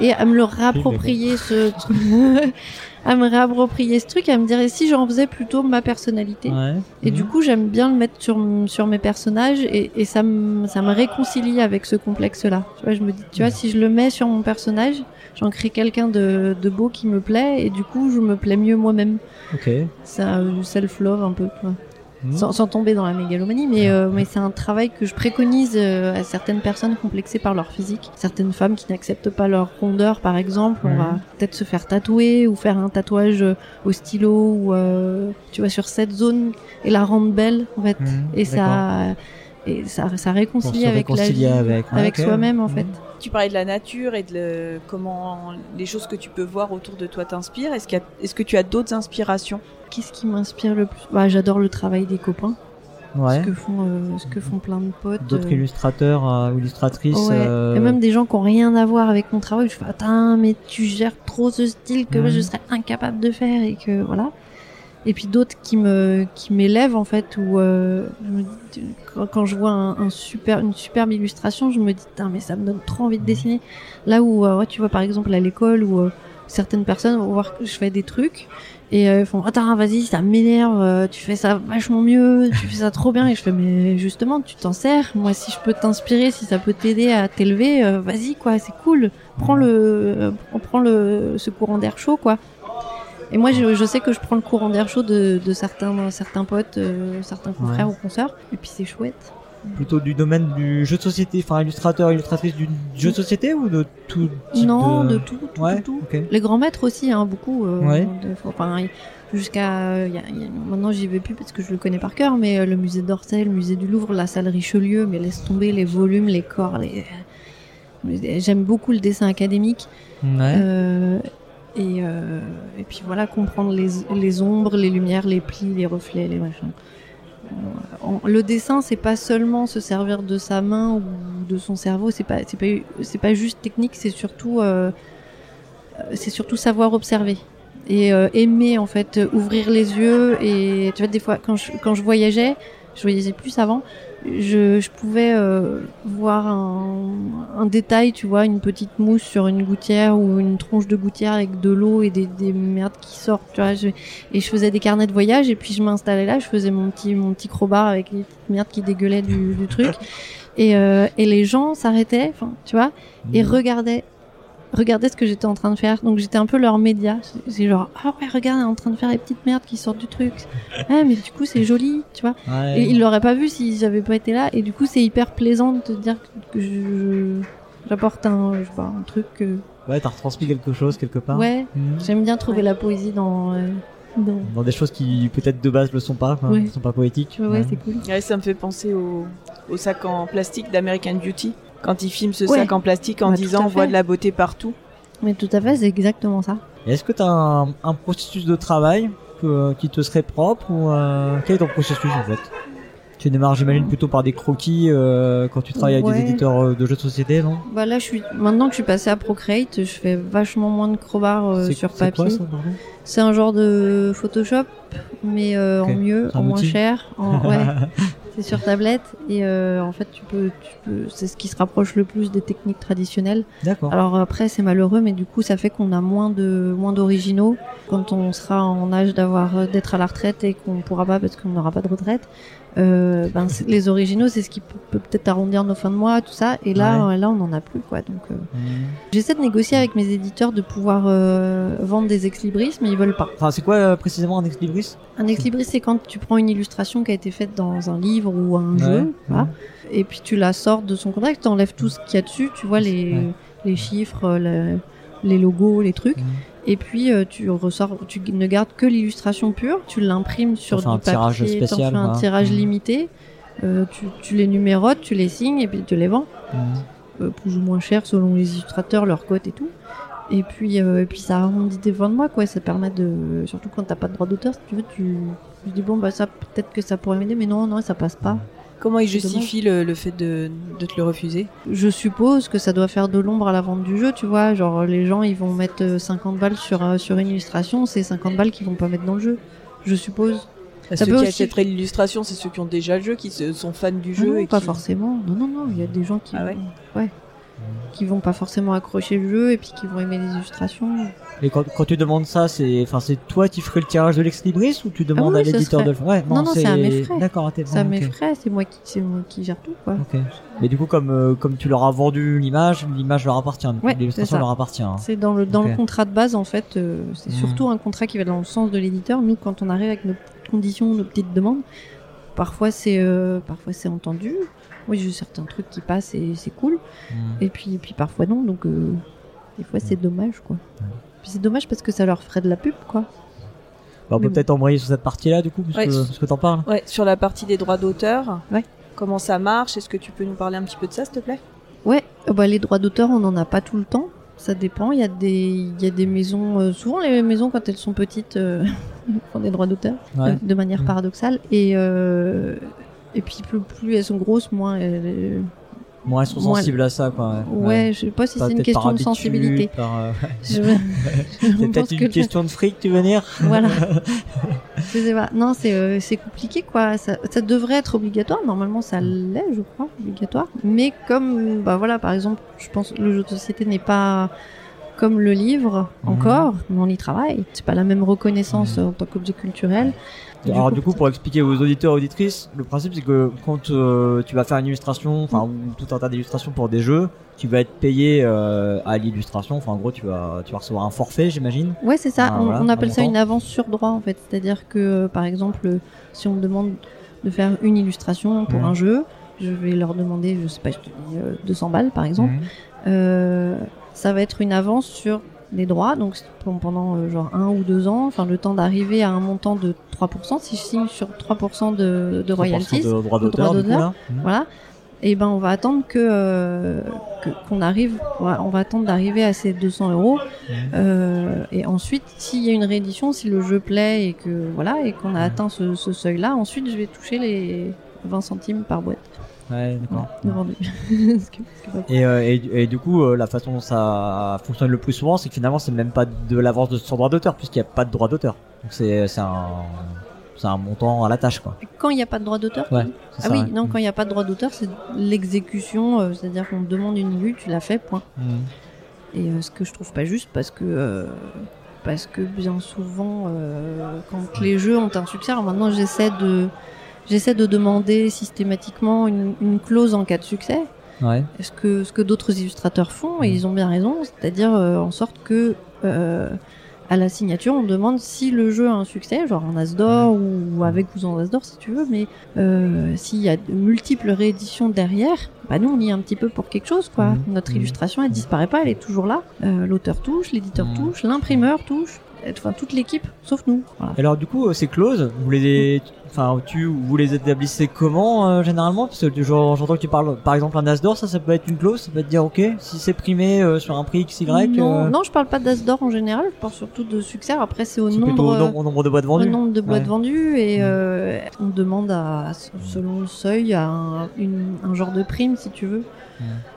Et à me le réapproprier ce truc, à me réapproprier ce truc, à me dire et si j'en faisais plutôt ma personnalité? Ouais. Et Mhm. du coup, j'aime bien le mettre sur, sur mes personnages et, et ça, me, ça me réconcilie avec ce complexe-là. Tu vois, je me dis, tu vois, si je le mets sur mon personnage, j'en crée quelqu'un de, de beau qui me plaît et du coup, je me plais mieux moi-même. Ok. C'est un self-love un peu. vois. Mhm. sans, sans tomber dans la mégalomanie, mais, euh, mais c'est un travail que je préconise euh, à certaines personnes complexées par leur physique. Certaines femmes qui n'acceptent pas leur rondeur, par exemple, on Mhm. va peut-être se faire tatouer ou faire un tatouage euh, au stylo ou euh, tu vois sur cette zone et la rendre belle en fait. Mhm, Et ça, et ça, réconcilie avec la vie, avec, ouais, avec ok. soi-même en Mhm. fait. Tu parlais de la nature et de le- comment les choses que tu peux voir autour de toi t'inspirent. Est-ce qu'il y a- est-ce que tu as d'autres inspirations? Qu'est-ce qui m'inspire le plus? Bah, J'adore le travail des copains, Ouais. ce que font, euh, ce que font plein de potes. D'autres euh, illustrateurs euh, ou illustratrices. Ouais. euh, Et même des gens qui ont rien à voir avec mon travail, je fais attends mais tu gères trop ce style que moi, Mhm. je serais incapable de faire et que voilà. Et puis d'autres qui me qui m'élèvent en fait où euh, quand, je vois un, super une superbe illustration, je me dis mais ça me donne trop envie de dessiner. Là où euh, ouais, tu vois par exemple à l'école où euh, certaines personnes vont voir que je fais des trucs et euh, ils font attends vas-y ça m'énerve euh, tu fais ça vachement mieux tu fais ça trop bien et je fais mais justement tu t'en sers. Moi si je peux t'inspirer si ça peut t'aider à t'élever euh, vas-y quoi c'est cool. Prends le euh, prends le ce courant d'air chaud quoi et moi je, je sais que je prends le courant d'air chaud de, de certains certains potes euh, certains confrères ou consoeurs et puis c'est chouette Plutôt du domaine du jeu de société, enfin illustrateur, illustratrice du jeu de société ou de tout type non de... de tout tout Ouais, tout, tout. ok. Les grands maîtres aussi, hein, beaucoup. euh, Ouais. enfin, jusqu'à euh, maintenant j'y vais plus parce que je le connais par cœur, mais euh, le musée d'Orsay, le musée du Louvre, la salle Richelieu, mais laisse tomber les volumes, les corps, les. J'aime beaucoup le dessin académique. Ouais. Euh, et, euh, et puis voilà, comprendre les, les ombres, les lumières, les plis, les reflets, les machins. Euh, le dessin, c'est pas seulement se servir de sa main ou de son cerveau, c'est pas, c'est pas, pas juste technique, c'est surtout, euh, c'est surtout savoir observer et aimer en fait, ouvrir les yeux. Et tu vois, des fois, quand je, quand je voyageais, je voyageais plus avant, je, je pouvais euh, voir un, un détail, tu vois, une petite mousse sur une gouttière ou une tronche de gouttière avec de l'eau et des, des merdes qui sortent, tu vois. Je, et je faisais des carnets de voyage et puis je m'installais là, je faisais mon petit mon petit crowbar avec les petites merdes qui dégueulaient du, du truc. Et, euh, et les gens s'arrêtaient, enfin, tu vois, et Mhm. regardaient regardaient ce que j'étais en train de faire. Donc j'étais un peu leur média. C'est- genre ah ouais regarde, elle est en train de faire les petites merdes qui sortent du truc. Ah mais du coup c'est joli, tu vois. Ouais. Et ils l'auraient pas vu si j'avais pas été là. Et du coup, c'est hyper plaisant de te dire que je j'apporte un, je sais pas, un truc que. Ouais, t'as retransmis quelque chose quelque part. Ouais, Mhm. j'aime bien trouver Ouais. la poésie dans. euh, dans... Dans des choses qui peut-être de base le sont pas, Ouais. ne sont pas poétiques. Ouais, c'est cool. Ouais, ça me fait penser au, au sac en plastique d'American Beauty. Quand il filme ce Ouais. sac en plastique en Bah, disant on voit de la beauté partout. Mais tout à fait, c'est exactement ça. Est-ce que t'as un, un processus de travail que- qui te serait propre ou euh, quel est ton processus en fait? Tu démarres, j'imagine, plutôt par des croquis euh, quand tu travailles avec des éditeurs euh, de jeux de société, non? Bah là, je suis maintenant que je suis passée à Procreate, je fais vachement moins de crowbar euh, sur papier. C'est un genre de Photoshop, mais euh, en mieux, en moins cher. En, ouais, c'est sur tablette et euh, en fait, tu peux, tu peux, c'est ce qui se rapproche le plus des techniques traditionnelles. D'accord. Alors après, c'est malheureux, mais du coup, ça fait qu'on a moins de moins d'originaux quand on sera en âge d'avoir d'être à la retraite et qu'on pourra pas parce qu'on n'aura pas de retraite. Euh, ben, les originaux, c'est ce qui peut peut peut-être arrondir nos fins de mois, tout ça. Et là, là, on en a plus, quoi. Donc, euh, Mhm. j'essaie de négocier avec mes éditeurs de pouvoir euh, vendre des ex-libris, mais ils veulent pas. Enfin, c'est quoi euh, précisément un ex-libris Un ex-libris, c'est quand tu prends une illustration qui a été faite dans un livre ou un Ouais. jeu, voilà, et puis tu la sors de son contexte, tu enlèves tout ce qu'il y a dessus, tu vois les, Ouais. les chiffres, euh, le- les logos, les trucs, Mhm. Et puis euh, tu ressors, tu ne gardes que l'illustration pure, tu l'imprimes sur du un tirage papier, t'en spécial, fais un quoi. tirage Mhm. limité, euh, tu, tu les numérotes, tu les signes et puis tu les vends Mhm. euh, plus ou moins cher selon les illustrateurs, leur cote et tout. Et puis, euh, et puis ça arrondit des fins de mois, quoi. Ça permet de, surtout quand t'as pas de droit d'auteur, si tu veux, tu, tu dis bon bah ça peut-être que ça pourrait m'aider, mais non non ça passe pas. Comment il justifie le, le fait de, de te le refuser? Je suppose que ça doit faire de l'ombre à la vente du jeu, tu vois. Genre les gens ils vont mettre euh, 50 balles sur euh, sur une illustration, c'est 50 balles qu'ils vont pas mettre dans le jeu. Je suppose. Ça Ceux peut qui aussi- achèteraient l'illustration, c'est ceux qui ont déjà le jeu, qui se- sont fans du Ah jeu. non, et pas qui... forcément. Non non non, il y a des gens qui Ah ouais. Qui vont pas forcément accrocher le jeu et puis qui vont aimer les illustrations. Et quand, quand tu demandes ça, c'est, enfin, c'est toi qui ferais le tirage de l'ex-libris ou tu demandes Ah oui, à l'éditeur serait- de le faire? Ouais, Non, non, c'est à mes frais. D'accord, à Ça oh, mes frais, c'est moi qui c'est moi qui gère tout quoi. Mais du coup, comme euh, comme tu leur as vendu l'image, l'image leur appartient. Ouais, L'illustration c'est leur appartient. hein. C'est dans le dans le contrat de base en fait, euh, c'est Mhm. surtout un contrat qui va dans le sens de l'éditeur. Nous quand on arrive avec nos petites conditions, nos petites demandes, parfois c'est euh, parfois c'est entendu. Oui, j'ai certains trucs qui passent et c'est cool. Mm. Et puis, puis parfois non, donc euh, des fois c'est dommage quoi. Puis c'est dommage parce que ça leur ferait de la pub quoi. Bah, on peut peut-être embrayer sur cette partie-là, du coup, parce Ouais. que, t'en parles. Ouais, sur la partie des droits d'auteur. Ouais. Comment ça marche? Est-ce que tu peux nous parler un petit peu de ça, s'il te plaît? Ouais, euh, bah, les droits d'auteur on n'en a pas tout le temps. Ça dépend. Il y a des il y a des maisons euh, souvent les maisons quand elles sont petites euh, font des droits d'auteur Ouais. de, de manière Mm. paradoxale et euh, et puis plus, plus elles sont grosses moins elles- Moins ils sont Moins- sensibles à ça, quoi. ouais, je sais pas si c'est une question de sensibilité. euh, Je, C'est peut-être que une le- question de fric, tu veux dire Voilà. je sais pas. Non, c'est euh, c'est compliqué quoi. Ça, ça devrait être obligatoire. Normalement, ça l'est, je crois, obligatoire. Mais comme, bah voilà, par exemple, je pense que le jeu de société n'est pas comme le livre Mhm. encore, mais on y travaille. C'est pas la même reconnaissance Mhm. en tant qu'objet culturel. Alors du coup, pour expliquer aux auditeurs et auditrices, le principe c'est que quand euh, tu vas faire une illustration, enfin ou tout un tas d'illustrations pour des jeux, tu vas être payé euh, à l'illustration. Enfin en gros, tu vas tu vas recevoir un forfait, j'imagine. Ouais, c'est ça. On, voilà, on appelle un ça montant. une avance sur droit en fait. C'est-à-dire que, euh, par exemple, si on me demande de faire une illustration pour Mhm. un jeu, je vais leur demander, je sais pas, je te dis, euh, 200 balles par exemple. Mhm. Ça va être une avance sur les droits, donc pendant euh, genre un ou deux ans, enfin le temps d'arriver à un montant de 3%, si je signe sur 3% de, de 3% royalties, de droits d'auteur, voilà, et ben on va attendre que euh, qu'on arrive, on va attendre d'arriver à ces 200 euros, euh, et ensuite s'il y a une réédition, si le jeu plaît et que voilà et qu'on a atteint ce, ce seuil-là, ensuite je vais toucher les 20 centimes par boîte Ouais, d'accord. Et, euh, et, et du coup, euh, la façon dont ça fonctionne le plus souvent, c'est que finalement, c'est même pas de l'avance de son droit d'auteur, puisqu'il n'y a pas de droit d'auteur. Donc c'est un un montant à la tâche, quoi. Quand il n'y a pas de droit d'auteur, Ouais. Ah ça, oui, ouais. non, quand il n'y a pas de droit d'auteur, c'est l'exécution, euh, c'est-à-dire qu'on te demande une illu, tu l'as fait, point. Mhm. Et euh, ce que je trouve pas juste, parce que parce que bien souvent, euh, quand les jeux ont un succès, alors maintenant j'essaie de j'essaie de demander systématiquement une, une clause en cas de succès. Ouais. Ce que ce que d'autres illustrateurs font, et Mhm. ils ont bien raison, c'est-à-dire euh, en sorte que euh, à la signature, on demande si le jeu a un succès, genre en As d'or ou avec ou sans As d'or si tu veux, mais euh, s'il y a de multiples rééditions derrière, bah nous on y est un petit peu pour quelque chose quoi. Mhm. Notre Mhm. illustration elle disparaît pas, elle est toujours là. Euh, L'auteur touche, l'éditeur Mhm. touche, l'imprimeur touche, enfin toute l'équipe sauf nous. Voilà. Alors du coup, euh, ces clauses, vous les, enfin, tu, vous les établissez comment euh, généralement? Parce que j'entends que tu parles, par exemple, un as d'or, ça, ça peut être une clause, ça peut te dire, ok, si c'est primé euh, sur un prix XY, non, euh, non, je parle pas d'As d'or en général, je parle surtout de succès. Après c'est au nombre. au nombre, au nombre de boîtes au vendues. nombre de boîtes Ouais. vendues et Mm. on demande à, selon le seuil à un, une- un genre de prime si tu veux.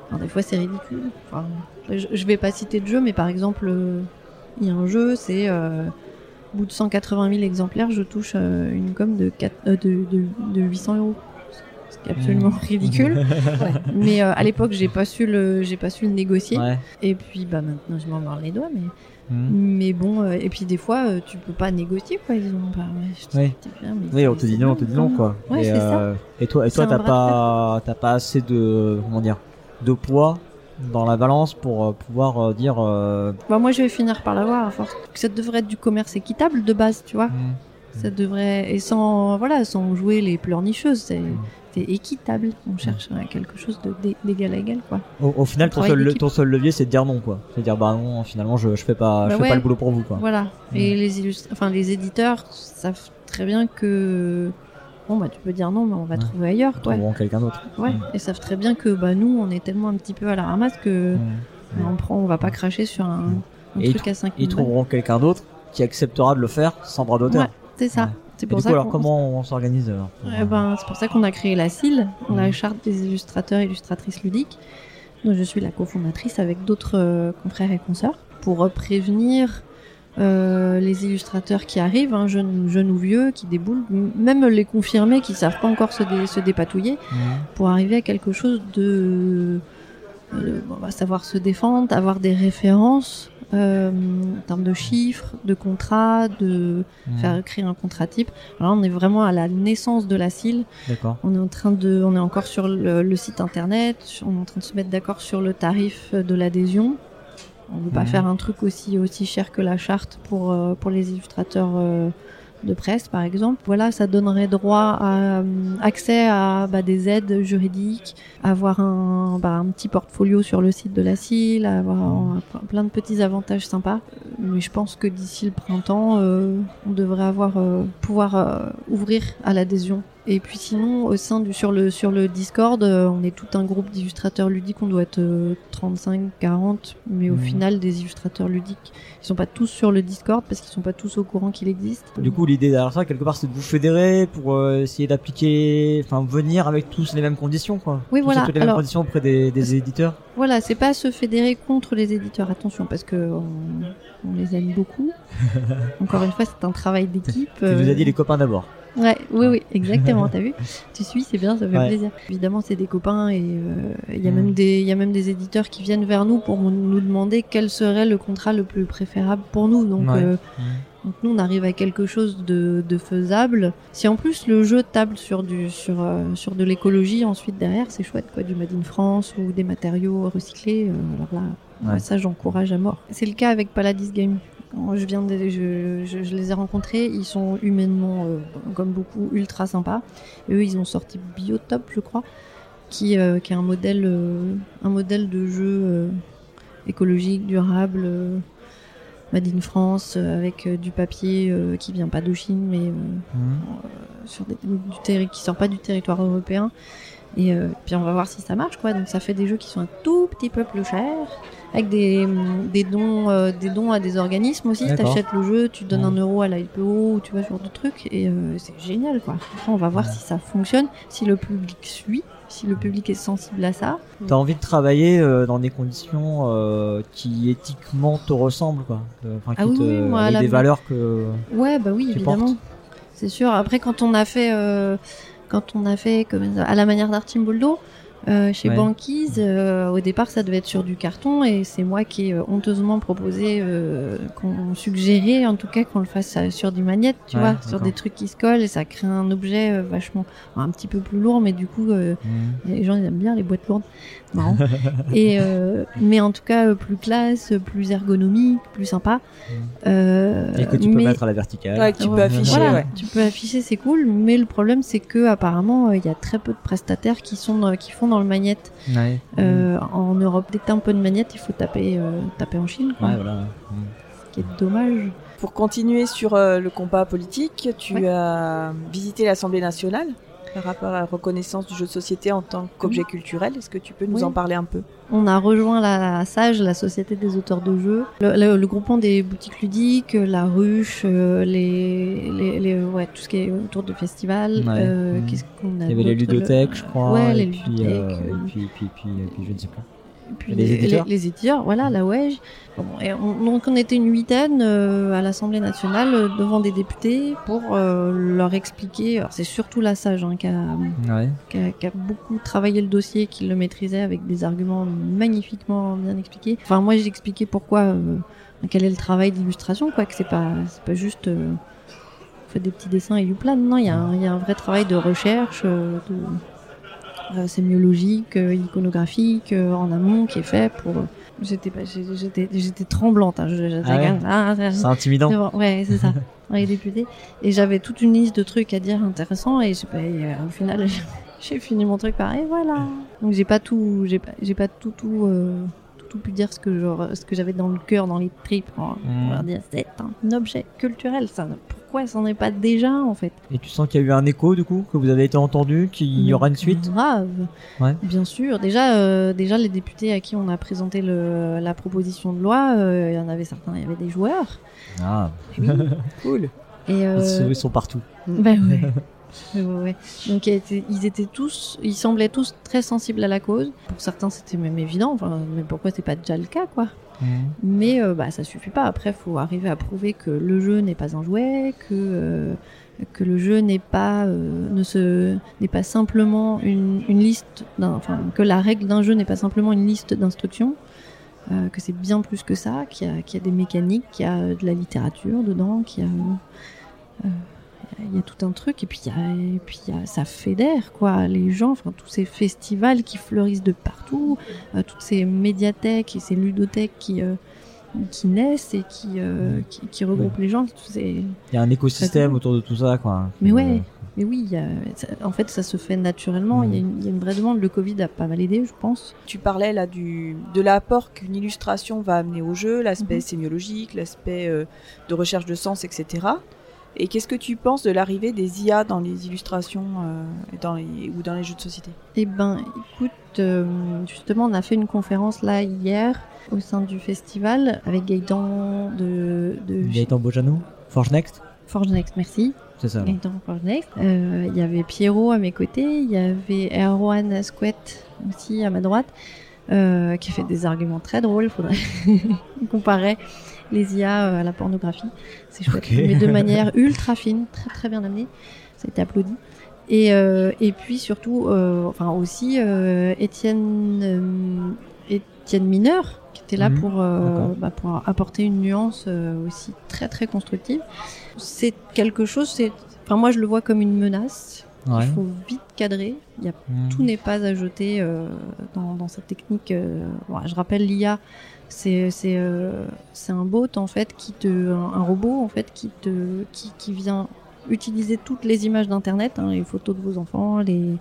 Alors des fois c'est ridicule. Enfin, je, je vais pas citer de jeu mais par exemple il y a un jeu c'est euh, au bout de 180 000 exemplaires je touche euh, une com de, 4, euh, de, de, de 800 euros. Ce qui est absolument Mm. ridicule. mais euh, à l'époque j'ai pas su le j'ai pas su le négocier Ouais. et puis bah maintenant je m'en mords les doigts mais Mhm. mais bon, euh, et puis des fois, euh, tu peux pas négocier, quoi. Ils ont pas. ouais, Oui. c'est bien, mais Oui, on te dit non, on te dit non, quoi. Ouais, et, ça. et toi, et toi, t'as pas, t'as pas assez de, comment dire, de poids dans la balance pour euh, pouvoir euh, dire. euh, Bah, moi, je vais finir par l'avoir à force. Ça devrait être du commerce équitable de base, tu vois. mhm. Ça devrait. Et sans, voilà, sans jouer les pleurnicheuses. C'est Mm. équitable. On cherche euh, quelque chose d'égal à égal, quoi. Au, au final, ton seul, ton seul levier, c'est de dire non, quoi. C'est de dire, bah non, finalement, je, je fais pas, je Bah fais ouais. pas le boulot pour vous, quoi. Voilà. Mm. Et les enfin, les éditeurs savent très bien que. Bon, bah, tu peux dire non, mais on va Ouais. trouver ailleurs, Ils quoi. trouveront quelqu'un d'autre. Ouais. Mm. Et savent très bien que, bah, nous, on est tellement un petit peu à la ramasse que. Mhm. On prend, on va pas cracher sur un, un Et ils truc à 5 Ils trouveront quelqu'un d'autre qui acceptera de le faire sans droit d'auteur. Ouais, c'est ça. Ouais. C'est pour du coup, ça alors qu'on- comment on s'organise alors Eh ben, c'est pour ça qu'on a créé la CIL, la Mhm. charte des illustrateurs et illustratrices ludiques. dont je suis la cofondatrice avec d'autres euh, confrères et consoeurs pour euh, prévenir euh, les illustrateurs qui arrivent, hein, jeunes, jeunes ou vieux, qui déboulent, même les confirmés qui savent pas encore se, dé- se dépatouiller, Mhm. pour arriver à quelque chose de, euh, on va savoir se défendre, avoir des références euh, en termes de chiffres, de contrats, de Mhm. faire créer un contrat type. Alors là, on est vraiment à la naissance de la CIL. On est en train de, on est encore sur le, le site internet. On est en train de se mettre d'accord sur le tarif de l'adhésion. On veut pas Mhm. faire un truc aussi aussi cher que la charte pour euh, pour les illustrateurs euh, de presse, par exemple. Voilà, ça donnerait droit à euh, accès à bah, des aides juridiques, avoir un, bah, un petit portfolio sur le site de la CIL, avoir un- plein de petits avantages sympas. Mais je pense que d'ici le printemps, euh, on devrait avoir euh, pouvoir ouvrir à l'adhésion. Et puis sinon, au sein du sur le sur le Discord, euh, on est tout un groupe d'illustrateurs ludiques. On doit être euh, 35, 40, mais au Mhm. final, des illustrateurs ludiques, ils sont pas tous sur le Discord parce qu'ils sont pas tous au courant qu'il existe. Du coup, l'idée derrière ça, quelque part, c'est de vous fédérer pour euh, essayer d'appliquer, enfin, venir avec tous les mêmes conditions, quoi. Oui, Tous voilà. toutes les mêmes Alors- conditions auprès des, des éditeurs. Voilà, c'est pas se fédérer contre les éditeurs, attention, parce que on, on les aime beaucoup. Encore une fois, c'est un travail d'équipe. Tu nous euh, as dit les copains d'abord. Ouais, oui, oui, exactement. T'as vu Tu suis, c'est bien, ça fait Ouais. plaisir. Évidemment, c'est des copains et euh, il y a Mm. même des, il y a même des éditeurs qui viennent vers nous pour nous demander quel serait le contrat le plus préférable pour nous. Donc, Ouais. euh, Mm. donc nous, on arrive à quelque chose de, de faisable. Si en plus le jeu table sur du, sur, euh, sur de l'écologie, ensuite derrière, c'est chouette, quoi, du Made in France ou des matériaux recyclés. alors là, Ouais. ça, j'encourage à mort. C'est le cas avec Paladis Game. Je viens de, je, je, je les ai rencontrés, ils sont humainement, euh, comme beaucoup, ultra sympas. Et eux, ils ont sorti Biotop, je crois, qui, euh, qui est un modèle, euh, un modèle de jeu écologique, durable, made in France, avec du papier qui vient pas de Chine, mais euh, Mm. sur des, du terri- qui sort pas du territoire européen. Et euh, puis on va voir si ça marche, quoi. Donc ça fait des jeux qui sont un tout petit peu plus chers, avec des, hum, des dons, euh, des dons à des organismes aussi. D'accord. T'achètes le jeu, tu donnes Ouais. un euro à la LPO, ou tu vois ce genre de trucs, et euh, c'est génial, quoi. Après, on va voir Ouais. si ça fonctionne, si le public suit, si le public est sensible à ça. T'as envie de travailler dans des conditions qui éthiquement te ressemblent, quoi. Enfin, qui Ah oui, te, oui, moi, avec la- des valeurs que. Ouais, bah oui, Tu évidemment. C'est sûr. Après, quand on a fait, quand on a fait comme à la manière d'Artimboldo, euh, chez Ouais. Banquise, euh, au départ, ça devait être sur du carton et c'est moi qui ai euh, honteusement proposé euh, qu'on suggérait, en tout cas, qu'on le fasse sur du magnète, tu Ouais, vois, sur des trucs qui se collent et ça crée un objet euh, vachement, un petit peu plus lourd, mais du coup, euh, Mm. les gens ils aiment bien les boîtes lourdes. Marrant. et euh, mais en tout cas euh, plus classe, plus ergonomique, plus sympa. Euh, Et que tu peux mais- mettre à la verticale. Ouais, que tu peux afficher, voilà, ouais. tu peux afficher, c'est cool, mais le problème c'est que apparemment euh, il y a très peu de prestataires qui sont qui font dans le magnète Ouais. Euh, en Europe. Dès que t'as un peu de magnète, il faut taper euh, taper en Chine, quoi, Ouais, voilà. Mm. ce qui est dommage. Pour continuer sur euh, le combat politique, tu Ouais. as visité l'Assemblée nationale par rapport à la reconnaissance du jeu de société en tant qu'objet culturel. Est-ce que tu peux nous Oui. en parler un peu? On a rejoint la SAGE, la Société des auteurs de jeux, le, le- le groupement des boutiques ludiques, la ruche, euh, les, les, les- ouais, tout ce qui est autour de festivals. Ouais. Euh, Mhm. Qu'est-ce qu'on a Il y avait les ludothèques, je crois. Ouais, et les puis, ludothèques, euh, et puis, puis, puis, et puis, je ne sais pas. Puis Les éditeurs les, les éditeurs, voilà, la. Bon, et on, donc on était une huitaine euh, à l'Assemblée nationale euh, devant des députés pour euh, leur expliquer. Alors c'est surtout la SAGE hein, qui, a, Ouais. qui, a, qui a beaucoup travaillé le dossier, qui le maîtrisait avec des arguments magnifiquement bien expliqués. Enfin moi j'ai expliqué pourquoi, euh, quel est le travail d'illustration, quoi, que c'est pas, pas juste on fait des petits dessins et you plan. Non, il y, a un- il y a un vrai travail de recherche, de sémiologique, euh, iconographique euh, en amont qui est fait pour. J'étais pas, j'étais, j'étais tremblante. Hein, Ah ouais ah, C'est intimidant. Ouais, c'est ça. Les députés. Et j'avais toute une liste de trucs à dire intéressants et, j'ai pas- et, euh, au final j'ai fini mon truc pareil. Voilà. Donc j'ai pas tout, j'ai pas, j'ai pas tout tout. euh, tout, tout pu dire ce que genre, ce que j'avais dans le cœur, dans les tripes. pour Mm. leur dire, c'est un objet culturel. Ça, pourquoi c'en est pas déjà en fait? Et tu sens qu'il y a eu un écho du coup, que vous avez été entendu, qu'il y aura une suite? Grave. Ouais. Bien sûr. Déjà, euh, déjà les députés à qui on a présenté le, la proposition de loi, euh, il y en avait certains, il y avait des joueurs. Ah, Oui. Cool. Et ils euh, sont- ils sont partout. ben ouais. Ouais, ouais, ouais. Donc ils étaient, ils étaient tous, ils semblaient tous très sensibles à la cause. Pour certains, c'était même évident. Enfin, mais pourquoi c'est pas déjà le cas, quoi? Mais euh, bah ça suffit pas. Après, faut arriver à prouver que le jeu n'est pas un jouet, que euh, que le jeu n'est pas euh, pas simplement une, une liste, que la règle d'un jeu n'est pas simplement une liste d'instructions. euh, que c'est bien plus que ça, qu'il y, a- qu'il y a des mécaniques, qu'il y a de la littérature dedans, qu'il y a il y a tout un truc et puis il y a, et puis il y a, ça fédère quoi les gens enfin tous ces festivals qui fleurissent de partout euh, toutes ces médiathèques et ces ludothèques qui euh, qui naissent et qui, euh, qui, qui regroupent les gens. Il y a un écosystème autour de tout ça, quoi. Mais Euh, ouais. Mais oui, il y a- ça- en fait, ça se fait naturellement. Il y, a une- il y a une vraie demande. Le Covid a pas mal aidé, je pense. Tu parlais là du, de l'apport qu'une illustration va amener au jeu, l'aspect Mhm. sémiologique, l'aspect euh, de recherche de sens, etc. Et qu'est-ce que tu penses de l'arrivée des IA dans les illustrations euh, et dans les, ou dans les jeux de société? Eh ben, écoute, euh, justement, on a fait une conférence là hier au sein du festival avec Gaëtan de, de Gaëtan Bojano Forge Next? Forge Next, merci. C'est ça. Gaëtan Forge Next. Euh, Il y avait Pierrot à mes côtés, il y avait Erwan Asquet aussi à ma droite, euh, qui a fait des arguments très drôles. Faudrait comparer les IA euh, à la pornographie. C'est chouette, mais de manière ultra fine, très très bien amenée. Ça a été applaudi. Et, euh, et puis surtout, euh, enfin aussi Étienne, Étienne Mineur, qui était là Mhm. pour, bah, pour apporter une nuance aussi très très constructive. C'est quelque chose, c'est, enfin moi je le vois comme une menace. Ouais. Il faut vite cadrer. Il y a Mhm. tout n'est pas à jeter euh, dans, dans cette technique. euh, je rappelle l'IA, c'est c'est euh, c'est un bot en fait qui te un, un robot en fait qui te qui, qui vient utiliser toutes les images d'internet, hein, les photos de vos enfants, les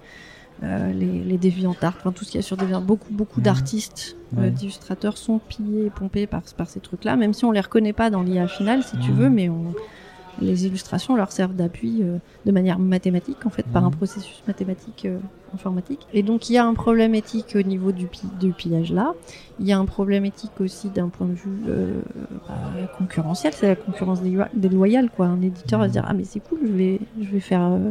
euh, les, les DeviantArt, enfin tout ce qu'il y a sur. Beaucoup beaucoup Mhm. d'artistes, euh, d'illustrateurs sont pillés et pompés par par ces trucs-là, même si on les reconnaît pas dans l'IA finale si tu Mhm. veux, mais on les illustrations leur servent d'appui euh, de manière mathématique en fait par Mhm. un processus mathématique informatique. Et donc il y a un problème éthique au niveau du, du pillage là. Il y a un problème éthique aussi d'un point de vue euh, bah, concurrentiel. C'est la concurrence délo- déloyale quoi. Un éditeur va se dire ah mais c'est cool je vais je vais faire euh,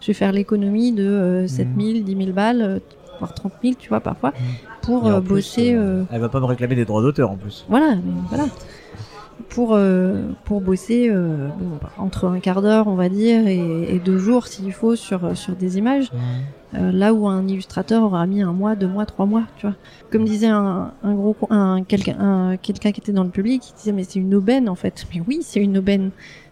je vais faire l'économie de euh, 7000 10 000 balles euh, voire 30 000 tu vois parfois pour euh, plus, bosser Elle va pas me réclamer des droits d'auteur en plus. voilà, voilà. Pour, euh, pour bosser euh, bon, bah, entre un quart d'heure, on va dire, et, et deux jours s'il faut sur, sur des images, euh, là où un illustrateur aura mis un mois, deux mois, trois mois, tu vois. Comme disait un, un gros, un, quelqu'un, un- quelqu'un qui était dans le public, il disait mais c'est une aubaine en fait. Mais oui, c'est une aubaine.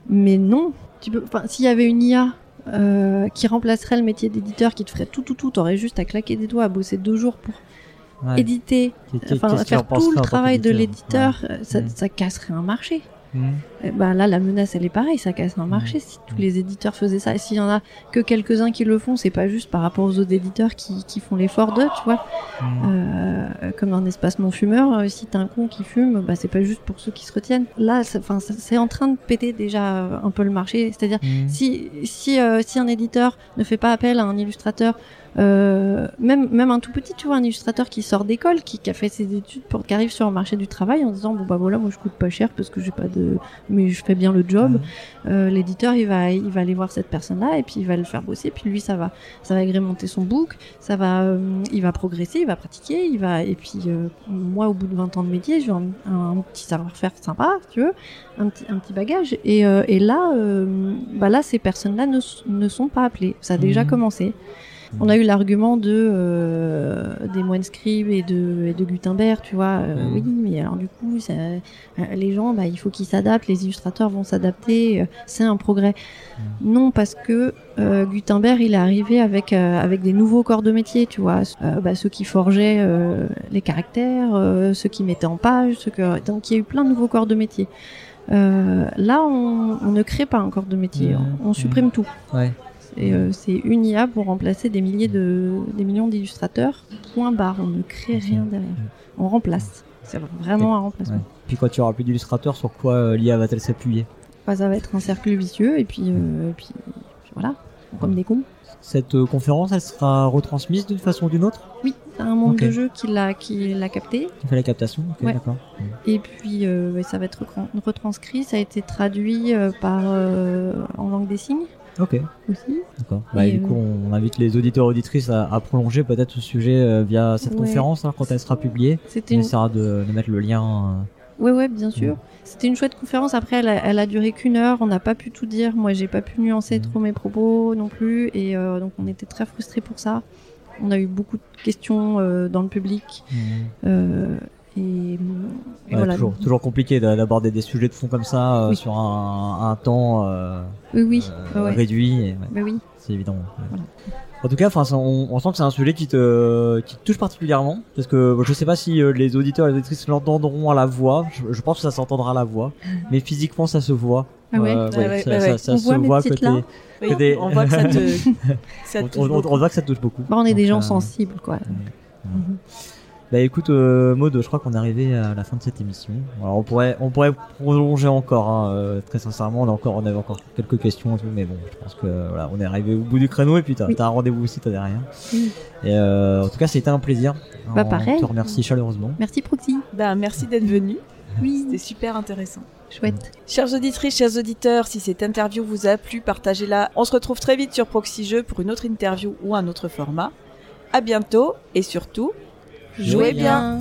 Mais non, tu peux, enfin, s'il y avait une IA euh, qui remplacerait le métier d'éditeur, qui te ferait tout, tout, tout, t'aurais juste à claquer des doigts, à bosser deux jours pour Ouais. éditer, enfin faire tout le travail de l'éditeur, ça, Mm. ça casserait un marché. Mhm. Eh ben là, la menace, elle est pareille, ça casse un marché si tous les éditeurs faisaient ça. Et s'il y en a que quelques-uns qui le font, c'est pas juste par rapport aux autres éditeurs qui, qui font l'effort d'eux, tu vois. Euh, comme un espace non fumeur, euh, si t'as un con qui fume, bah c'est pas juste pour ceux qui se retiennent. Là, c'est- en train de péter déjà euh, un peu le marché. C'est-à-dire, si si euh, si un éditeur ne fait pas appel à un illustrateur euh, même même un tout petit tu vois un illustrateur qui sort d'école qui, qui a fait ses études pour qui arrive sur le marché du travail en disant bon bah voilà moi je coûte pas cher parce que j'ai pas de mais je fais bien le job. Euh, l'éditeur il va il va aller voir cette personne là et puis il va le faire bosser. Puis lui ça va ça va agrémenter son book ça va euh, il va progresser il va pratiquer il va et puis euh, moi au bout de 20 ans de métier j'ai un, un petit savoir-faire sympa si tu veux un petit un petit bagage. Et, euh, et là euh, bah là ces personnes là ne, sont pas appelées. Ça a déjà Mhm. commencé on a eu l'argument de euh, des moines scribes et de, et de Gutenberg, tu vois. euh, Mhm. Oui, mais alors du coup, ça- euh, les gens, bah, il faut qu'ils s'adaptent, les illustrateurs vont s'adapter. c'est un progrès. Non, parce que euh, Gutenberg, il est arrivé avec avec des nouveaux corps de métier, tu vois. Bah, ceux qui forgeaient les caractères, ceux qui mettaient en page, ceux que donc il y a eu plein de nouveaux corps de métier. Euh, là, on, on ne crée pas un corps de métier, Mhm. on, on supprime tout. Ouais. Et euh, c'est une IA pour remplacer des milliers de, des millions d'illustrateurs. Point barre, on ne crée rien derrière. On remplace. C'est vraiment un remplacement. Ouais. Puis quand tu auras plus d'illustrateurs, sur quoi euh, l'IA va-t-elle s'appuyer? Bah, ça va être un cercle vicieux et puis, euh, et puis, puis voilà, comme des cons. Cette euh, conférence, elle sera retransmise d'une façon ou d'une autre? Oui, t'as un monde de jeu qui l'a qui l'a capté. On fait la captation Ouais. d'accord. Et puis ça va être retranscrit. Ça a été traduit par en langue des signes Ok, aussi. d'accord. Bah, Et, du coup, on invite les auditeurs et auditrices à, à prolonger peut-être ce sujet euh, via cette Ouais. conférence hein, quand elle sera publiée. C'était On une essaiera de, de mettre le lien. euh, Ouais, ouais, bien sûr. C'était une chouette conférence. Après, elle a, elle a duré qu'une heure. On n'a pas pu tout dire. Moi, j'ai pas pu nuancer Mhm. trop mes propos non plus. Et euh, donc, on était très frustrés pour ça. On a eu beaucoup de questions euh, dans le public. Euh, et, et ouais, voilà. toujours, toujours compliqué d'a- d'aborder des sujets de fond comme ça euh, Oui. sur un, un temps euh, Oui, oui. euh, ouais, réduit. et, ouais, Bah oui. C'est évident. ouais. En tout cas, on, on sent que c'est un sujet qui te, qui te touche particulièrement, parce que je sais pas si euh, les auditeurs et les auditrices l'entendront à la voix. Je, je pense que ça s'entendra à la voix, mais physiquement, ça se voit. Ah ouais? Euh, Ouais, ouais, ça, ouais, ça- ouais. ça On se voit que. Oui, des- on voit que ça te, ça te on, touche on- on beaucoup. voit que ça te touche beaucoup. Bah, on est des gens euh, sensibles, quoi. Mhm. Bah écoute, euh, Maud, je crois qu'on est arrivé à la fin de cette émission. Alors on pourrait, on pourrait prolonger encore, hein, euh, très sincèrement, on a encore, on avait encore quelques questions et tout, mais bon, je pense que voilà, on est arrivé au bout du créneau et puis t'as Oui. un rendez-vous aussi, t'as derrière. Oui. Et euh, en tout cas, c'était un plaisir. Bah, On pareil. te remercie chaleureusement. Merci Proxy. Ben, merci d'être venu. Oui, C'était super intéressant. chouette. Chers auditrices, chers auditeurs, si cette interview vous a plu, partagez-la. On se retrouve très vite sur Proxy Jeux pour une autre interview ou un autre format. À bientôt et surtout, Jouez bien.